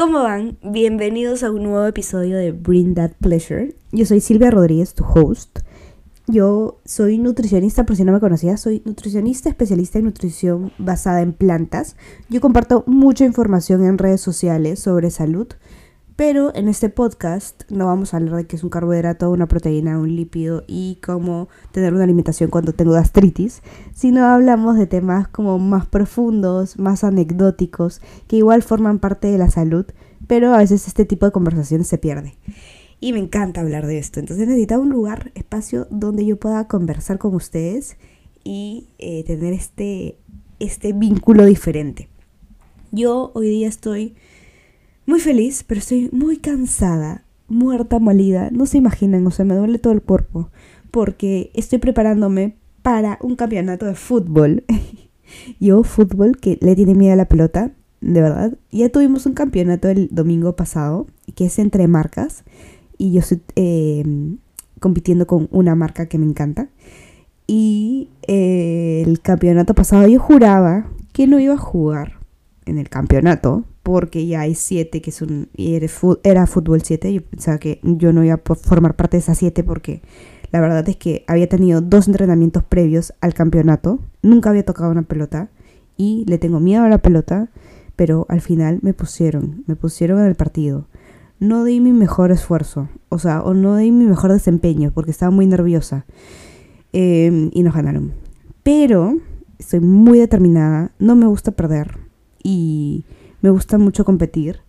¿Cómo van? Bienvenidos a un nuevo episodio de Bring That Pleasure. Yo soy Silvia Rodríguez, tu host. Yo soy nutricionista, por si no me conocías, soy nutricionista especialista en nutrición basada en plantas. Yo comparto mucha información en redes sociales sobre salud, pero en este podcast no vamos a hablar de qué es un carbohidrato, una proteína, un lípido y cómo tener una alimentación cuando tengo gastritis, sino hablamos de temas como más profundos, más anecdóticos, que igual forman parte de la salud, pero a veces este tipo de conversaciones se pierde. Y me encanta hablar de esto, entonces necesitaba un lugar, espacio donde yo pueda conversar con ustedes y eh, tener este, este vínculo diferente. Yo hoy día estoy muy feliz, pero estoy muy cansada, muerta, molida. No se imaginan, o sea, me duele todo el cuerpo. Porque estoy preparándome para un campeonato de fútbol. Yo, fútbol, que le tiene miedo a la pelota, de verdad. Ya tuvimos un campeonato el domingo pasado, que es entre marcas. Y yo estoy eh, compitiendo con una marca que me encanta. Y eh, el campeonato pasado yo juraba que no iba a jugar en el campeonato porque ya hay siete que son, era fútbol 7, yo pensaba que yo no iba a formar parte de esas siete porque la verdad es que había tenido dos entrenamientos previos al campeonato, nunca había tocado una pelota y le tengo miedo a la pelota, pero al final me pusieron, me pusieron en el partido. No di mi mejor esfuerzo, o sea, o no di mi mejor desempeño porque estaba muy nerviosa em, y nos ganaron. Pero estoy muy determinada, no me gusta perder y me gusta mucho competir,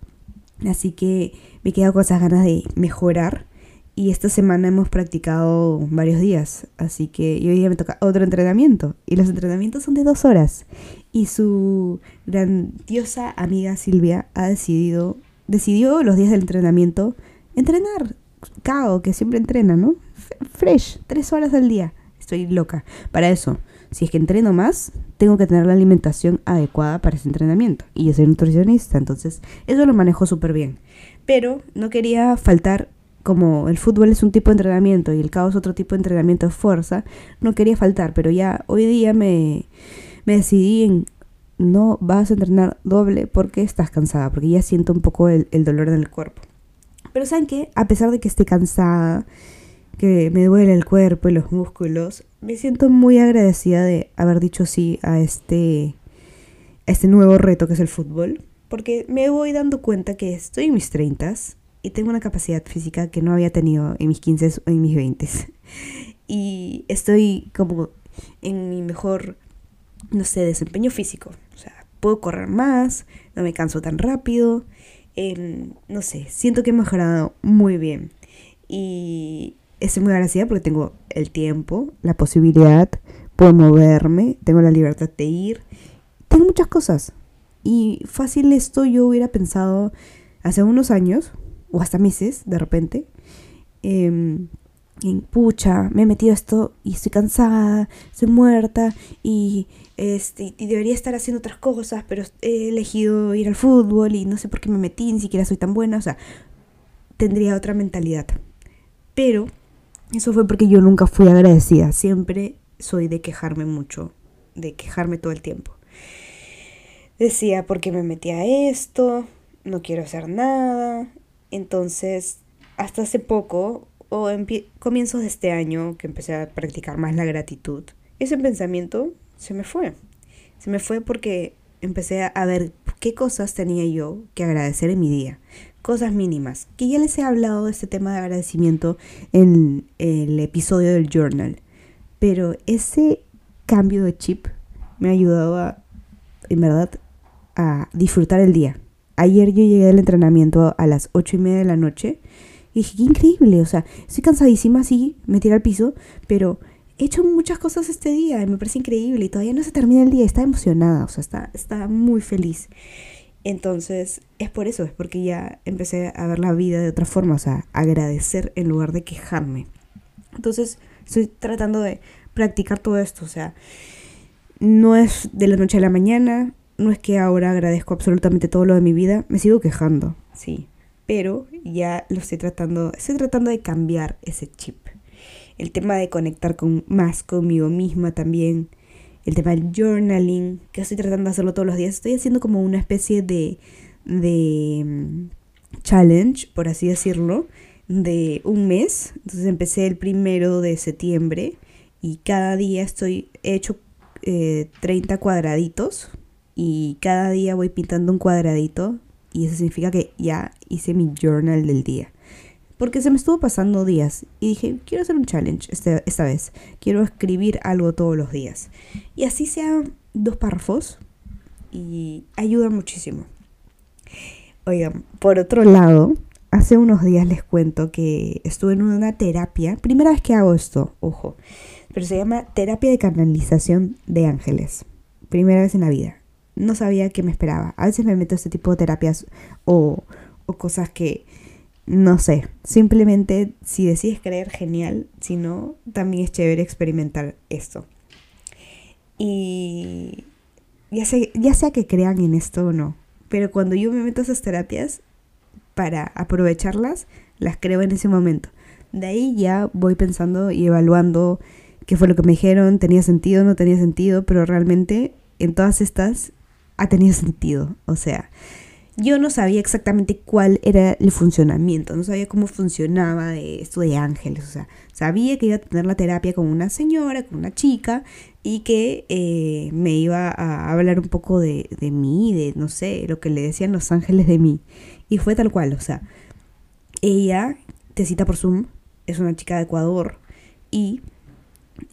así que me quedo con esas ganas de mejorar. Y esta semana hemos practicado varios días, así que hoy día me toca otro entrenamiento. Y los entrenamientos son de dos horas. Y su grandiosa amiga Silvia ha decidido, decidió los días del entrenamiento entrenar. Cao, que siempre entrena, ¿no? Fresh, tres horas al día. Estoy loca. Para eso, si es que entreno más, tengo que tener la alimentación adecuada para ese entrenamiento. Y yo soy nutricionista, entonces eso lo manejo súper bien. Pero no quería faltar, como el fútbol es un tipo de entrenamiento y el caos otro tipo de entrenamiento de fuerza, no quería faltar, pero ya hoy día me, me decidí en no vas a entrenar doble porque estás cansada, porque ya siento un poco el, dolor en el cuerpo. Pero saben que a pesar de que esté cansada, que me duele el cuerpo y los músculos, me siento muy agradecida de haber dicho sí a este, este nuevo reto que es el fútbol, porque me voy dando cuenta que estoy en mis 30 y tengo una capacidad física que no había tenido en mis 15 o en mis 20. Y estoy como en mi mejor, no sé, desempeño físico. O sea, puedo correr más, no me canso tan rápido. no sé, siento que he mejorado muy bien. Y estoy muy agradecida porque tengo el tiempo, la posibilidad, puedo moverme, tengo la libertad de ir. Tengo muchas cosas. Y fácil esto yo hubiera pensado hace unos años, o hasta meses, de repente, em, en pucha, me he metido esto y estoy cansada, estoy muerta y, este, y debería estar haciendo otras cosas, pero he elegido ir al fútbol y no sé por qué me metí, ni siquiera soy tan buena, o sea, tendría otra mentalidad. Pero eso fue porque yo nunca fui agradecida. Siempre soy de quejarme mucho, de quejarme todo el tiempo. Decía, porque me metí a esto? No quiero hacer nada. Entonces, hasta hace poco, o en comienzos de este año, que empecé a practicar más la gratitud, ese pensamiento se me fue. Se me fue porque empecé a ver qué cosas tenía yo que agradecer en mi día cosas mínimas, que ya les he hablado de este tema de agradecimiento en el episodio del journal, pero ese cambio de chip me ha ayudado a, en verdad, a disfrutar el día. Ayer yo llegué del entrenamiento a las ocho y media de la noche y dije, qué increíble, o sea, estoy cansadísima, sí, me tiré al piso, pero he hecho muchas cosas este día y me parece increíble y todavía no se termina el día, está emocionada, o sea, está, está muy feliz. Entonces, es por eso, es porque ya empecé a ver la vida de otra forma, o sea, agradecer en lugar de quejarme. Entonces, estoy tratando de practicar todo esto, o sea, no es de la noche a la mañana, no es que ahora agradezco absolutamente todo lo de mi vida, me sigo quejando, sí, pero ya lo estoy tratando, estoy tratando de cambiar ese chip. El tema de conectar con más conmigo misma también, el tema del journaling, que estoy tratando de hacerlo todos los días. Estoy haciendo como una especie de, de mm, challenge, por así decirlo, de un mes. Entonces empecé el primero de septiembre y cada día estoy he hecho 30 eh, cuadraditos y cada día voy pintando un cuadradito y eso significa que ya hice mi journal del día. Porque se me estuvo pasando días y dije, quiero hacer un challenge este, esta vez. Quiero escribir algo todos los días. Y así sean dos párrafos y ayuda muchísimo. Oigan, por otro lado, hace unos días les cuento que estuve en una terapia. Primera vez que hago esto, ojo. Pero se llama terapia de canalización de ángeles. Primera vez en la vida. No sabía qué me esperaba. A veces me meto a este tipo de terapias o, o cosas que no sé. Simplemente si decides creer, genial. Si no, también es chévere experimentar esto. Y ya, ya sea que crean en esto o no, pero cuando yo me meto a esas terapias, para aprovecharlas, las creo en ese momento. De ahí ya voy pensando y evaluando qué fue lo que me dijeron, tenía sentido, no tenía sentido, pero realmente en todas estas ha tenido sentido. O sea, yo no sabía exactamente cuál era el funcionamiento, no sabía cómo funcionaba de esto de ángeles, o sea, sabía que iba a tener la terapia con una señora, con una chica, y que eh, me iba a hablar un poco de, de mí, de, no sé, lo que le decían los ángeles de mí. Y fue tal cual, o sea, ella te cita por Zoom, es una chica de Ecuador, y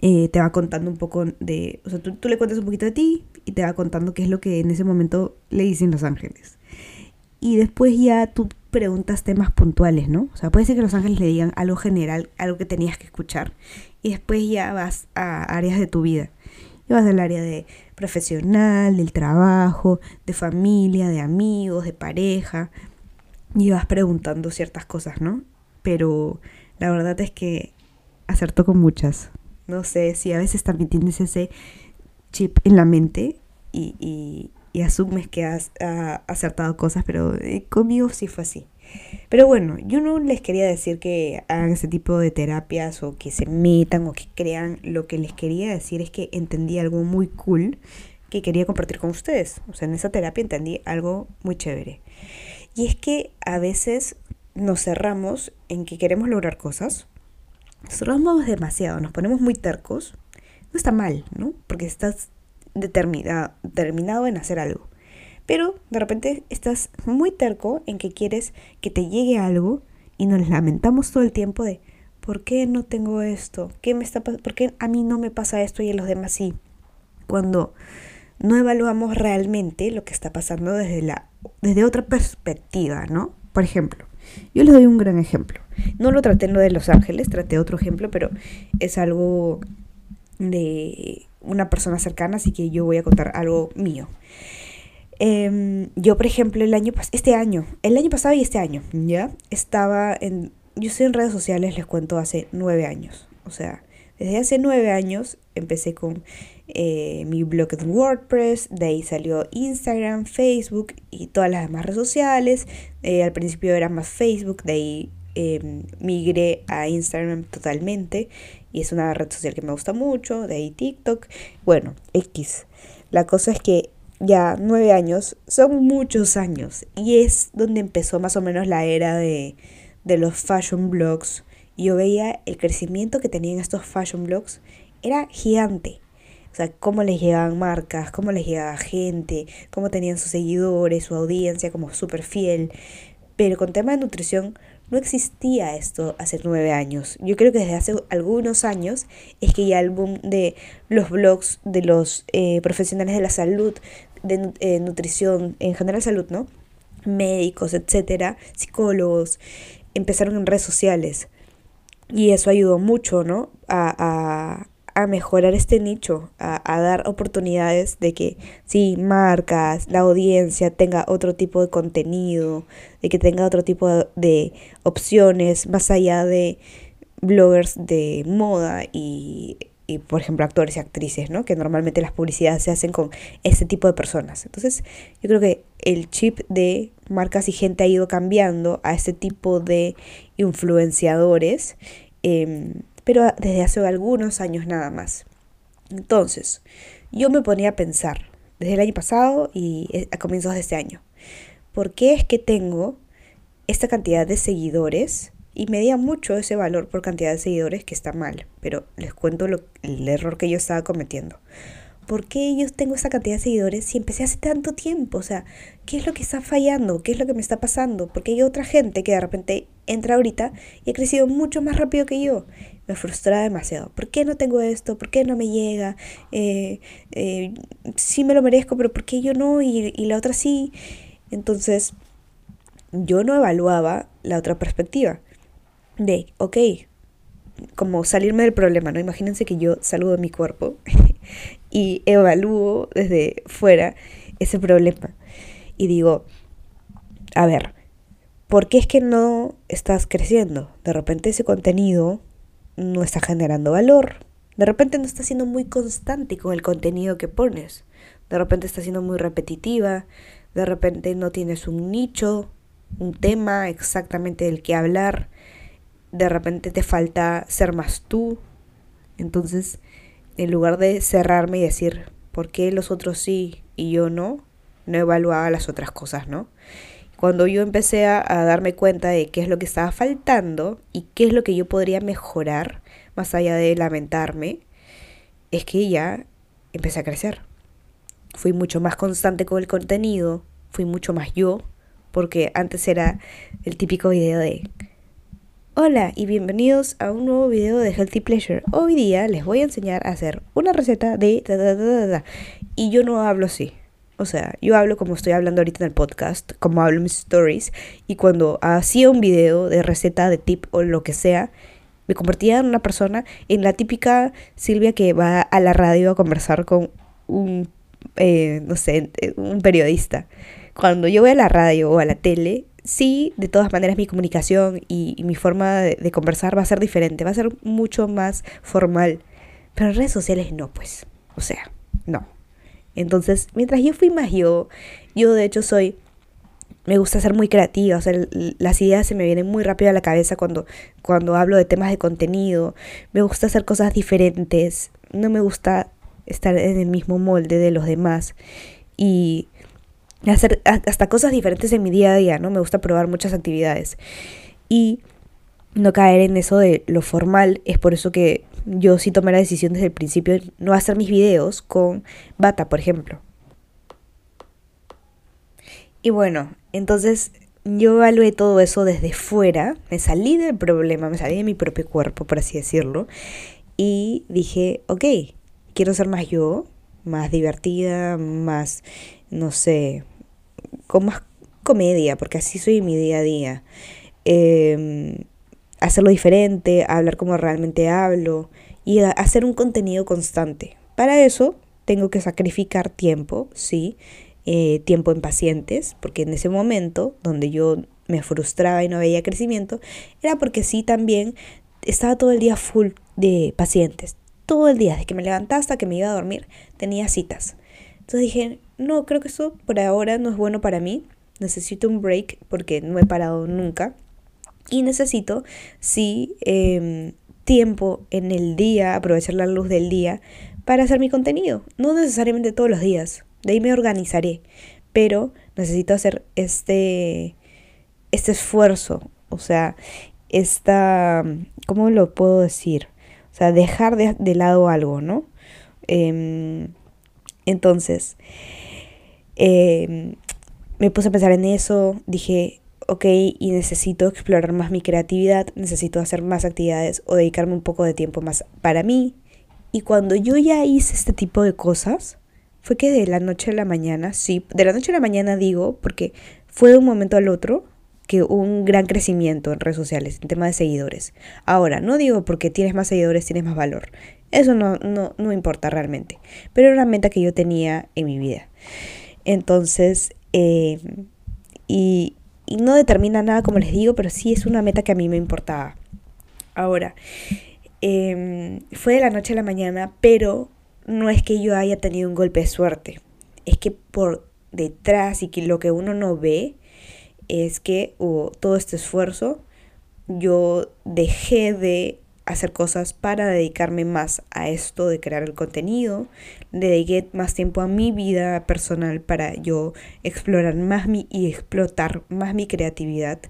eh, te va contando un poco de, o sea, tú, tú le cuentas un poquito de ti y te va contando qué es lo que en ese momento le dicen los ángeles y después ya tú preguntas temas puntuales, ¿no? O sea, puede ser que los ángeles le digan algo general, algo que tenías que escuchar, y después ya vas a áreas de tu vida. Y vas al área de profesional, del trabajo, de familia, de amigos, de pareja, y vas preguntando ciertas cosas, ¿no? Pero la verdad es que acertó con muchas. No sé si a veces también tienes ese chip en la mente y, y asumes que has acertado cosas, pero eh, conmigo sí fue así. Pero bueno, yo no les quería decir que hagan ese tipo de terapias o que se metan o que crean. Lo que les quería decir es que entendí algo muy cool que quería compartir con ustedes. O sea, en esa terapia entendí algo muy chévere. Y es que a veces nos cerramos en que queremos lograr cosas. Nos cerramos demasiado, nos ponemos muy tercos. No está mal, ¿no? Porque estás determinado, en hacer algo. Pero de repente estás muy terco en que quieres que te llegue algo y nos lamentamos todo el tiempo de ¿por qué no tengo esto? ¿Qué me está ¿Por qué a mí no me pasa esto y a los demás sí? Cuando no evaluamos realmente lo que está pasando desde, la, desde otra perspectiva, ¿no? Por ejemplo, yo les doy un gran ejemplo. No lo traté en lo de Los Ángeles, traté otro ejemplo, pero es algo de una persona cercana, así que yo voy a contar algo mío. Em, yo, por ejemplo, el año este año, el año pasado y este año, ¿ya? Estaba en, yo estoy en redes sociales, les cuento, hace nueve años. O sea, desde hace nueve años empecé con eh, mi blog de WordPress, de ahí salió Instagram, Facebook y todas las demás redes sociales. Eh, al principio era más Facebook, de ahí em, migré a Instagram totalmente y es una red social que me gusta mucho, de ahí TikTok, bueno, X. La cosa es que ya nueve años son muchos años y es donde empezó más o menos la era de, de los fashion blogs. Yo veía el crecimiento que tenían estos fashion blogs, era gigante. O sea, cómo les llegaban marcas, cómo les llegaba gente, cómo tenían sus seguidores, su audiencia como súper fiel. Pero con tema de nutrición no existía esto hace nueve años. Yo creo que desde hace algunos años es que ya el de los blogs de los eh, profesionales de la salud, de eh, nutrición, en general salud, ¿no? Médicos, etcétera, psicólogos, empezaron en redes sociales. Y eso ayudó mucho, ¿no? a, a mejorar este nicho, a, dar oportunidades de que sí, marcas, la audiencia tenga otro tipo de contenido, de que tenga otro tipo de, opciones más allá de bloggers de moda y, y, por ejemplo, actores y actrices, ¿no? Que normalmente las publicidades se hacen con este tipo de personas. Entonces, yo creo que el chip de marcas y gente ha ido cambiando a este tipo de influenciadores. Em, pero desde hace algunos años nada más. Entonces, yo me ponía a pensar, desde el año pasado y eh, a comienzos de este año, por qué es que tengo esta cantidad de seguidores y medía mucho ese valor por cantidad de seguidores que está mal, pero les cuento el error que yo estaba cometiendo. ¿Por qué yo tengo esa cantidad de seguidores si empecé hace tanto tiempo? O sea, ¿qué es lo que está fallando? ¿Qué es lo que me está pasando? Porque hay otra gente que de repente entra ahorita y ha crecido mucho más rápido que yo. Me frustra demasiado. ¿Por qué no tengo esto? ¿Por qué no me llega? Eh, eh, sí me lo merezco, pero ¿por qué yo no? Y, y la otra sí. Entonces, yo no evaluaba la otra perspectiva. De, ok, como salirme del problema, ¿no? Imagínense que yo saludo mi cuerpo y evalúo desde fuera ese problema. Y digo, a ver, ¿por qué es que no estás creciendo? De repente ese contenido no está generando valor. De repente no está siendo muy constante con el contenido que pones. De repente está siendo muy repetitiva. De repente no tienes un nicho, un tema exactamente del que hablar. De repente te falta ser más tú. Entonces, en lugar de cerrarme y decir, ¿por qué los otros sí y yo no? No evaluaba las otras cosas, ¿no? Cuando yo empecé a, darme cuenta de qué es lo que estaba faltando y qué es lo que yo podría mejorar, más allá de lamentarme, es que ya empecé a crecer. Fui mucho más constante con el contenido, fui mucho más yo, porque antes era el típico video de Hola y bienvenidos a un nuevo video de Healthy Pleasure. Hoy día les voy a enseñar a hacer una receta de... y yo no hablo así. O sea, yo hablo como estoy hablando ahorita en el podcast, como hablo mis stories. Y cuando hacía un video de receta, de tip o lo que sea, me convertía en una persona, en la típica Silvia que va a la radio a conversar con un, eh, no sé, un periodista. Cuando yo voy a la radio o a la tele, sí, de todas maneras mi comunicación y, mi forma de, conversar va a ser diferente, va a ser mucho más formal. Pero en redes sociales no, pues. O sea, no. Entonces, mientras yo fui más yo, yo de hecho soy me gusta ser muy creativa, o sea, las ideas se me vienen muy rápido a la cabeza cuando, cuando hablo de temas de contenido, me gusta hacer cosas diferentes, no me gusta estar en el mismo molde de los demás y hacer hasta cosas diferentes en mi día a día, ¿no? Me gusta probar muchas actividades. Y no caer en eso de lo formal, es por eso que yo sí tomé la decisión desde el principio de no hacer mis videos con bata, por ejemplo. Y bueno, entonces yo evalué todo eso desde fuera, me salí del problema, me salí de mi propio cuerpo, por así decirlo, y dije, ok, quiero ser más yo, más divertida, más no sé, con más comedia, porque así soy mi día a día. Em, hacerlo diferente, hablar como realmente hablo y hacer un contenido constante. Para eso tengo que sacrificar tiempo, sí, eh, tiempo en pacientes, porque en ese momento donde yo me frustraba y no veía crecimiento, era porque sí también estaba todo el día full de pacientes. Todo el día, desde que me levantaba hasta que me iba a dormir, tenía citas. Entonces dije, no, creo que eso por ahora no es bueno para mí. Necesito un break porque no he parado nunca. Y necesito, sí, em, tiempo en el día, aprovechar la luz del día para hacer mi contenido. No necesariamente todos los días. De ahí me organizaré. Pero necesito hacer este, este esfuerzo. O sea, esta, ¿cómo lo puedo decir? O sea, dejar de, lado algo, ¿no? Em, entonces, Em, me puse a pensar en eso, dije, ok, y necesito explorar más mi creatividad, necesito hacer más actividades o dedicarme un poco de tiempo más para mí. Y cuando yo ya hice este tipo de cosas, fue que de la noche a la mañana, sí, de la noche a la mañana digo, porque fue de un momento al otro que hubo un gran crecimiento en redes sociales, en tema de seguidores. Ahora, no digo porque tienes más seguidores, tienes más valor. Eso no, no, no importa realmente. Pero era una meta que yo tenía en mi vida. Entonces, eh, y, no determina nada, como les digo, pero sí es una meta que a mí me importaba. Ahora, em, fue de la noche a la mañana, pero no es que yo haya tenido un golpe de suerte. Es que por detrás y que lo que uno no ve es que hubo todo este esfuerzo. Yo dejé de hacer cosas para dedicarme más a esto de crear el contenido. Dediqué más tiempo a mi vida personal para yo explorar más mi y explotar más mi creatividad.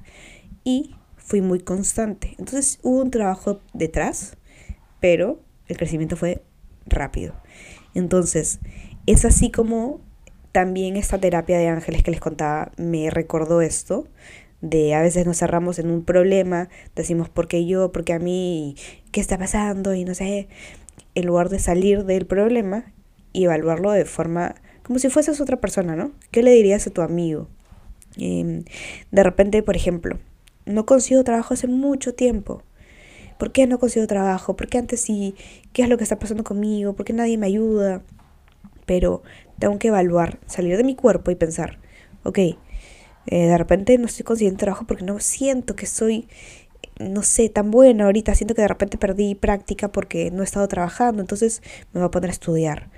Y fui muy constante. Entonces hubo un trabajo detrás, pero el crecimiento fue rápido. Entonces, es así como también esta terapia de ángeles que les contaba me recordó esto, de a veces nos cerramos en un problema, decimos por qué yo, por qué a mí, qué está pasando y no sé, en lugar de salir del problema y evaluarlo de forma como si fueses otra persona, ¿no? ¿Qué le dirías a tu amigo? Em, de repente, por ejemplo, no consigo trabajo hace mucho tiempo. ¿Por qué no consigo trabajo? ¿Por qué antes sí? ¿Qué es lo que está pasando conmigo? ¿Por qué nadie me ayuda? Pero tengo que evaluar, salir de mi cuerpo y pensar, ok, eh, de repente no estoy consiguiendo trabajo porque no siento que soy, no sé, tan buena ahorita. Siento que de repente perdí práctica porque no he estado trabajando. Entonces me voy a poner a estudiar.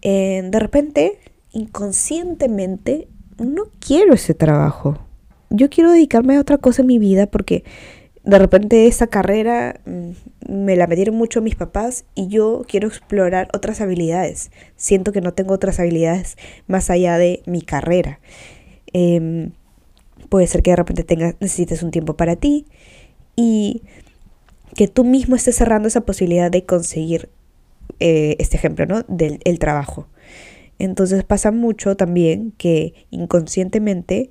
Eh, de repente, inconscientemente, no quiero ese trabajo. Yo quiero dedicarme a otra cosa en mi vida porque de repente esa carrera mm, me la metieron mucho mis papás y yo quiero explorar otras habilidades. Siento que no tengo otras habilidades más allá de mi carrera. Em, puede ser que de repente tengas, necesites un tiempo para ti y que tú mismo estés cerrando esa posibilidad de conseguir eh, este ejemplo, ¿no? Del el trabajo. Entonces pasa mucho también que inconscientemente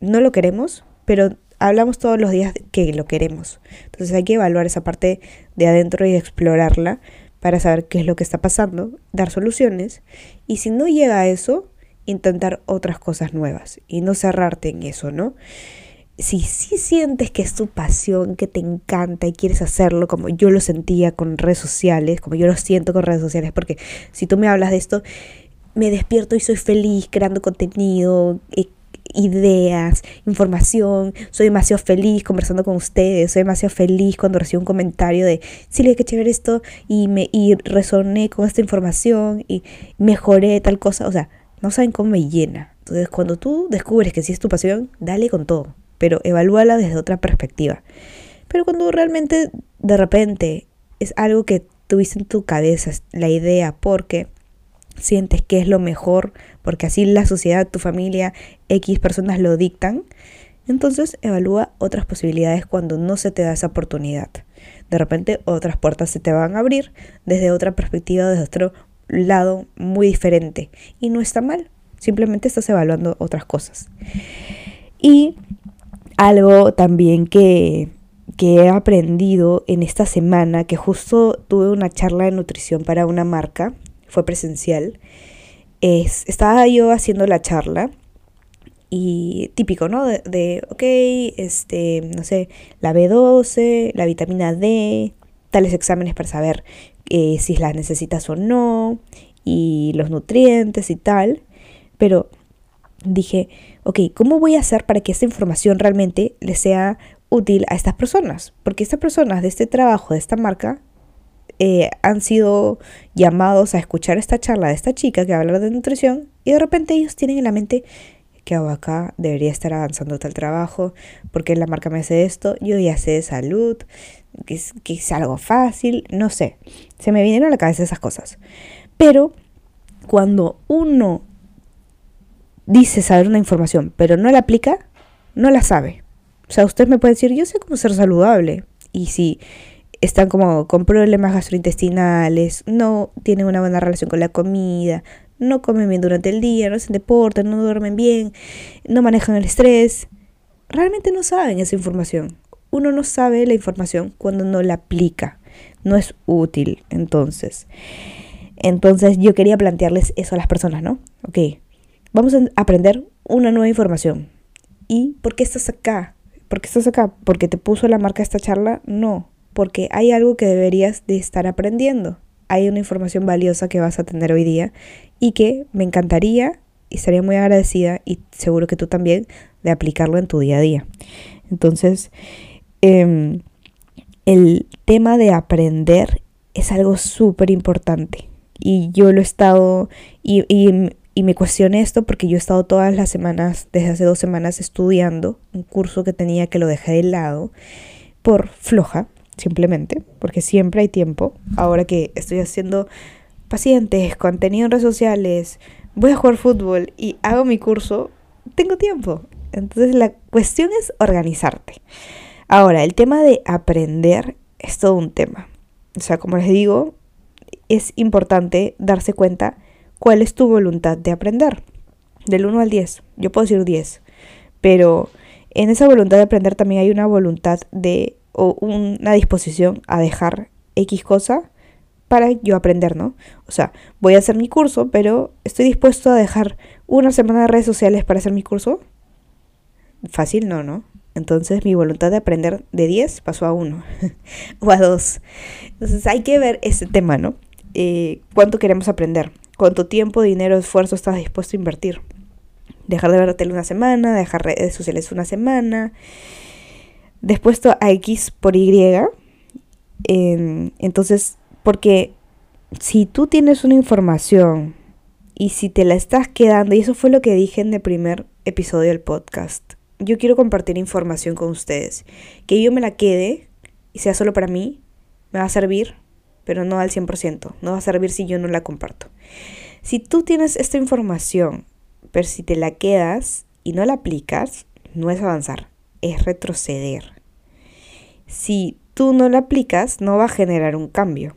no lo queremos, pero hablamos todos los días que lo queremos. Entonces hay que evaluar esa parte de adentro y explorarla para saber qué es lo que está pasando, dar soluciones y si no llega a eso, intentar otras cosas nuevas y no cerrarte en eso, ¿no? Si sí sientes que es tu pasión, que te encanta y quieres hacerlo como yo lo sentía con redes sociales, como yo lo siento con redes sociales, porque si tú me hablas de esto, me despierto y soy feliz creando contenido, eh, ideas, información. Soy demasiado feliz conversando con ustedes. Soy demasiado feliz cuando recibo un comentario de, Silvia, qué chévere esto. Y, me, y resoné con esta información y mejoré tal cosa. O sea, no saben cómo me llena. Entonces, cuando tú descubres que sí es tu pasión, dale con todo. Pero evalúala desde otra perspectiva. Pero cuando realmente de repente es algo que tuviste en tu cabeza, la idea, porque sientes que es lo mejor, porque así la sociedad, tu familia, X personas lo dictan, entonces evalúa otras posibilidades cuando no se te da esa oportunidad. De repente otras puertas se te van a abrir desde otra perspectiva, desde otro lado muy diferente. Y no está mal, simplemente estás evaluando otras cosas. Y algo también que, que he aprendido en esta semana, que justo tuve una charla de nutrición para una marca, fue presencial, es, estaba yo haciendo la charla y típico, ¿no? De, ok, este, no sé, la B12, la vitamina D, tales exámenes para saber eh, si las necesitas o no, y los nutrientes y tal. Pero dije, ok, ¿cómo voy a hacer para que esta información realmente le sea útil a estas personas? Porque estas personas de este trabajo, de esta marca, eh, han sido llamados a escuchar esta charla de esta chica que habla de nutrición y de repente ellos tienen en la mente que hago acá? Debería estar avanzando tal trabajo, porque la marca me hace esto, yo ya sé de salud, que es, que es algo fácil, no sé. Se me vienen a la cabeza esas cosas. Pero cuando uno dice saber una información, pero no la aplica, no la sabe. O sea, usted me puede decir, yo sé cómo ser saludable. Y si están como con problemas gastrointestinales, no tienen una buena relación con la comida, no comen bien durante el día, no hacen deporte, no duermen bien, no manejan el estrés. Realmente no saben esa información. Uno no sabe la información cuando no la aplica. No es útil, entonces. Entonces yo quería plantearles eso a las personas, ¿no? Ok, vamos a aprender una nueva información. ¿Y por qué estás acá? ¿Por qué estás acá? ¿Porque te puso la marca esta charla? No, porque hay algo que deberías de estar aprendiendo. Hay una información valiosa que vas a tener hoy día y que me encantaría y estaría muy agradecida y seguro que tú también de aplicarlo en tu día a día. Entonces, em, el tema de aprender es algo súper importante y yo lo he estado y, y me cuestioné esto porque yo he estado todas las semanas, desde hace dos semanas, estudiando un curso que tenía que lo dejé de lado por floja simplemente, porque siempre hay tiempo. Ahora que estoy haciendo pacientes, contenido en redes sociales, voy a jugar fútbol y hago mi curso, tengo tiempo. Entonces la cuestión es organizarte. Ahora, el tema de aprender es todo un tema. O sea, como les digo, es importante darse cuenta cuál es tu voluntad de aprender. Del 1 al 10. Yo puedo decir 10. Pero en esa voluntad de aprender también hay una voluntad de o una disposición a dejar X cosa para yo aprender, ¿no? O sea, voy a hacer mi curso, pero estoy dispuesto a dejar una semana de redes sociales para hacer mi curso. Fácil, no, ¿no? Entonces mi voluntad de aprender de 10 pasó a 1 o a 2. Entonces hay que ver ese tema, ¿no? Eh, ¿Cuánto queremos aprender? ¿Cuánto tiempo, dinero, esfuerzo estás dispuesto a invertir? Dejar de ver tele una semana, dejar redes sociales una semana. Después a X por Y. entonces, porque si tú tienes una información y si te la estás quedando, y eso fue lo que dije en el primer episodio del podcast, yo quiero compartir información con ustedes. Que yo me la quede y sea solo para mí, me va a servir, pero no al 100%. No va a servir si yo no la comparto. Si tú tienes esta información, pero si te la quedas y no la aplicas, no es avanzar, es retroceder. Si tú no la aplicas, no va a generar un cambio.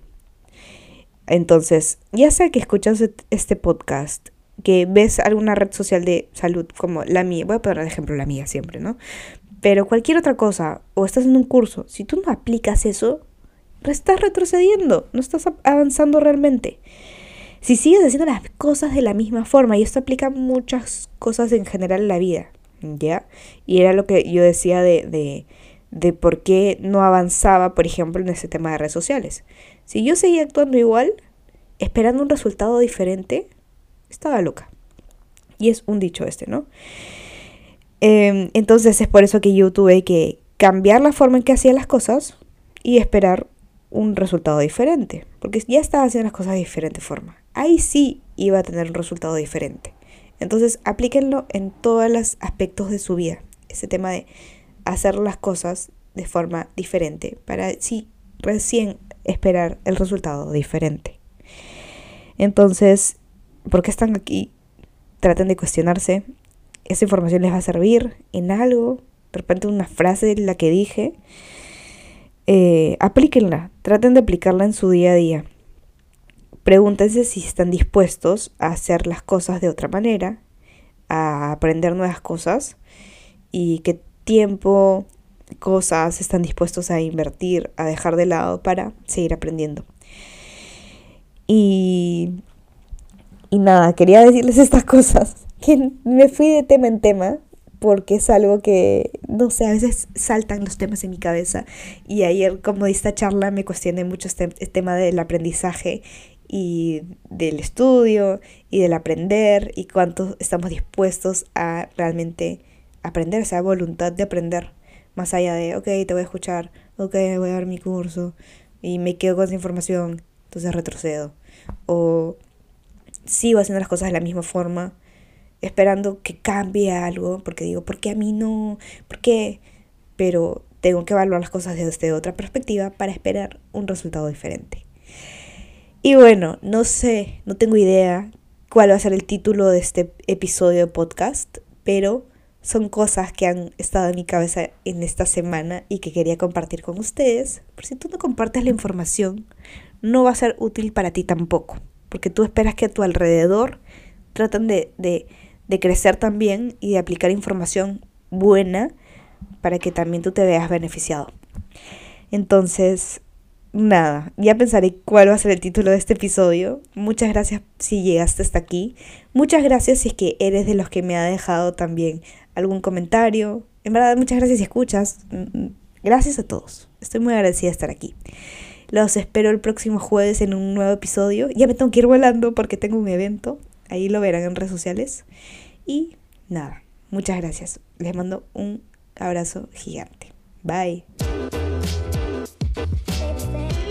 Entonces, ya sea que escuchas este podcast que ves alguna red social de salud como la mía, voy a poner de ejemplo la mía siempre, ¿no? Pero cualquier otra cosa, o estás en un curso, si tú no aplicas eso, estás retrocediendo, no estás avanzando realmente. Si sigues haciendo las cosas de la misma forma, y esto aplica muchas cosas en general en la vida, ¿ya? Y era lo que yo decía de, de, de por qué no avanzaba, por ejemplo, en ese tema de redes sociales. Si yo seguía actuando igual, esperando un resultado diferente, estaba loca. Y es un dicho este, ¿no? Em, entonces es por eso que yo tuve que cambiar la forma en que hacía las cosas y esperar un resultado diferente. Porque ya estaba haciendo las cosas de diferente forma. Ahí sí iba a tener un resultado diferente. Entonces aplíquenlo en todos los aspectos de su vida. Ese tema de hacer las cosas de forma diferente para sí recién esperar el resultado diferente. Entonces, ¿Por qué están aquí? Traten de cuestionarse. ¿Esa información les va a servir en algo? De repente una frase de la que dije. Eh, aplíquenla. Traten de aplicarla en su día a día. Pregúntense si están dispuestos a hacer las cosas de otra manera, a aprender nuevas cosas y qué tiempo, cosas están dispuestos a invertir, a dejar de lado para seguir aprendiendo. Y y nada, quería decirles estas cosas, que me fui de tema en tema, porque es algo que, no sé, a veces saltan los temas en mi cabeza. Y ayer, como di esta charla, me cuestioné mucho este tema del aprendizaje y del estudio y del aprender y cuánto estamos dispuestos a realmente aprender, esa voluntad de aprender, más allá de, ok, te voy a escuchar, ok, voy a dar mi curso y me quedo con esa información, entonces retrocedo. O sigo haciendo las cosas de la misma forma, esperando que cambie algo, porque digo, ¿por qué a mí no? ¿Por qué? Pero tengo que evaluar las cosas desde otra perspectiva para esperar un resultado diferente. Y bueno, no sé, no tengo idea cuál va a ser el título de este episodio de podcast, pero son cosas que han estado en mi cabeza en esta semana y que quería compartir con ustedes. Por si tú no compartes la información, no va a ser útil para ti tampoco porque tú esperas que a tu alrededor tratan de, de, crecer también y de aplicar información buena para que también tú te veas beneficiado. Entonces, nada, ya pensaré cuál va a ser el título de este episodio. Muchas gracias si llegaste hasta aquí. Muchas gracias si es que eres de los que me ha dejado también algún comentario. En verdad, muchas gracias si escuchas. Mm, gracias a todos. Estoy muy agradecida de estar aquí. Los espero el próximo jueves en un nuevo episodio. Ya me tengo que ir volando porque tengo un evento. Ahí lo verán en redes sociales. Y nada, muchas gracias. Les mando un abrazo gigante. Bye. Baby, baby.